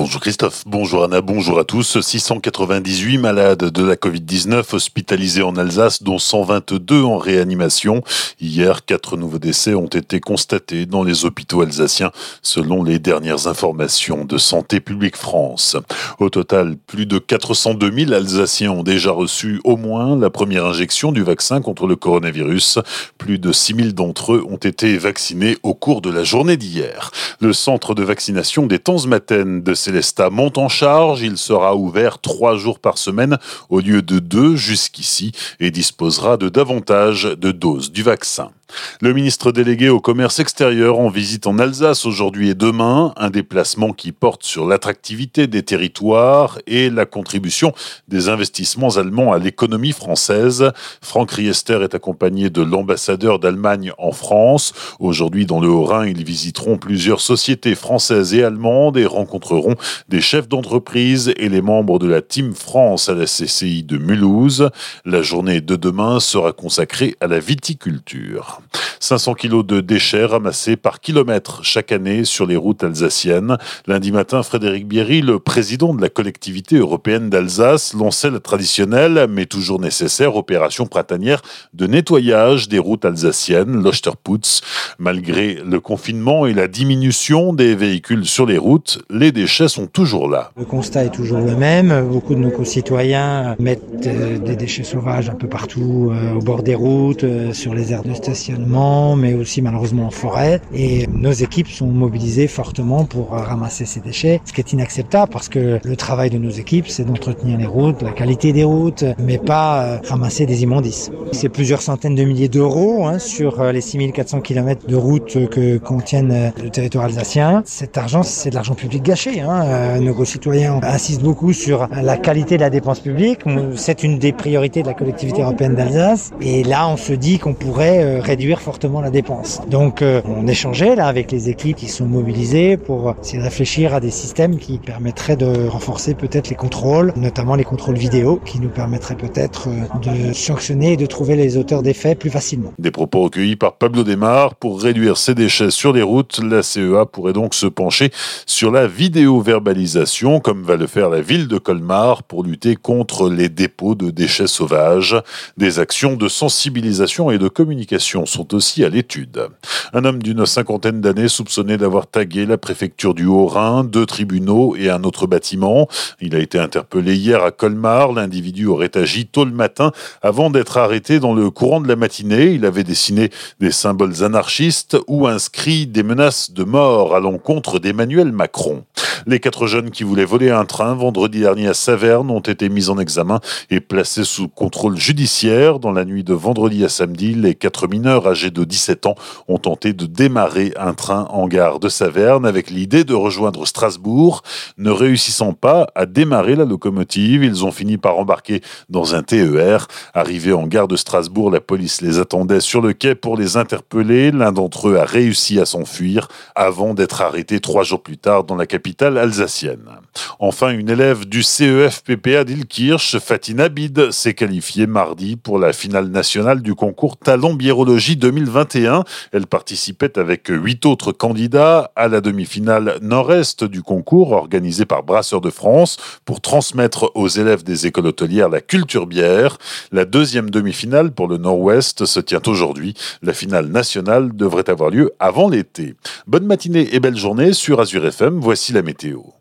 Bonjour Christophe, bonjour Anna, bonjour à tous. 698 malades de la Covid-19 hospitalisés en Alsace, dont 122 en réanimation. Hier, quatre nouveaux décès ont été constatés dans les hôpitaux alsaciens, selon les dernières informations de Santé publique France. Au total, plus de 402 000 Alsaciens ont déjà reçu au moins la première injection du vaccin contre le coronavirus. Plus de 6 000 d'entre eux ont été vaccinés au cours de la journée d'hier. Le centre de vaccination des de Célestat monte en charge. Il sera ouvert trois jours par semaine au lieu de deux jusqu'ici et disposera de davantage de doses du vaccin. Le ministre délégué au commerce extérieur en visite en Alsace aujourd'hui et demain, un déplacement qui porte sur l'attractivité des territoires et la contribution des investissements allemands à l'économie française. Franck Riester est accompagné de l'ambassadeur d'Allemagne en France. Aujourd'hui, dans le Haut-Rhin, ils visiteront plusieurs sociétés françaises et allemandes et rencontreront des chefs d'entreprise et les membres de la Team France à la CCI de Mulhouse. La journée de demain sera consacrée à la viticulture. 500 kilos de déchets ramassés par kilomètre chaque année sur les routes alsaciennes. Lundi matin, Frédéric Bierry, le président de la collectivité européenne d'Alsace, lançait la traditionnelle, mais toujours nécessaire, opération printanière de nettoyage des routes alsaciennes, l'Osterputz. Malgré le confinement et la diminution des véhicules sur les routes, les déchets sont toujours là. Le constat est toujours le même. Beaucoup de nos concitoyens mettent euh, des déchets sauvages un peu partout, euh, au bord des routes, euh, sur les aires de station mais aussi malheureusement en forêt. Et nos équipes sont mobilisées fortement pour ramasser ces déchets, ce qui est inacceptable parce que le travail de nos équipes, c'est d'entretenir les routes, la qualité des routes, mais pas ramasser des immondices. C'est plusieurs centaines de milliers d'euros hein, sur les 6400 km de routes que contiennent le territoire alsacien. Cet argent, c'est de l'argent public gâché. Hein. Nos concitoyens insistent beaucoup sur la qualité de la dépense publique. C'est une des priorités de la collectivité européenne d'Alsace. Et là, on se dit qu'on pourrait réduire réduire fortement la dépense. Donc euh, on échangeait là avec les équipes qui sont mobilisées pour essayer de réfléchir à des systèmes qui permettraient de renforcer peut-être les contrôles, notamment les contrôles vidéo, qui nous permettraient peut-être euh, de sanctionner et de trouver les auteurs des faits plus facilement. Des propos recueillis par Pablo Desmar pour réduire ces déchets sur les routes. La CEA pourrait donc se pencher sur la vidéo-verbalisation, comme va le faire la ville de Colmar pour lutter contre les dépôts de déchets sauvages. Des actions de sensibilisation et de communication sont aussi à l'étude. Un homme d'une cinquantaine d'années soupçonné d'avoir tagué la préfecture du Haut-Rhin, deux tribunaux et un autre bâtiment. Il a été interpellé hier à Colmar. L'individu aurait agi tôt le matin avant d'être arrêté dans le courant de la matinée. Il avait dessiné des symboles anarchistes ou inscrit des menaces de mort à l'encontre d'Emmanuel Macron. Les quatre jeunes qui voulaient voler un train vendredi dernier à Saverne ont été mis en examen et placés sous contrôle judiciaire. Dans la nuit de vendredi à samedi, les quatre mineurs âgés de 17 ans ont tenté de démarrer un train en gare de Saverne avec l'idée de rejoindre Strasbourg. Ne réussissant pas à démarrer la locomotive, ils ont fini par embarquer dans un TER. Arrivés en gare de Strasbourg, la police les attendait sur le quai pour les interpeller. L'un d'entre eux a réussi à s'enfuir avant d'être arrêté trois jours plus tard dans la capitale alsacienne. Enfin, une élève du CEF-PPA d'Ilkirch, Fatina Abid, s'est qualifiée mardi pour la finale nationale du concours Talent Biérologie 2021. Elle participait avec huit autres candidats à la demi-finale nord-est du concours organisé par Brasseurs de France pour transmettre aux élèves des écoles hôtelières la culture bière. La deuxième demi-finale pour le nord-ouest se tient aujourd'hui. La finale nationale devrait avoir lieu avant l'été. Bonne matinée et belle journée sur Azure FM. Voici la météo. Brasil.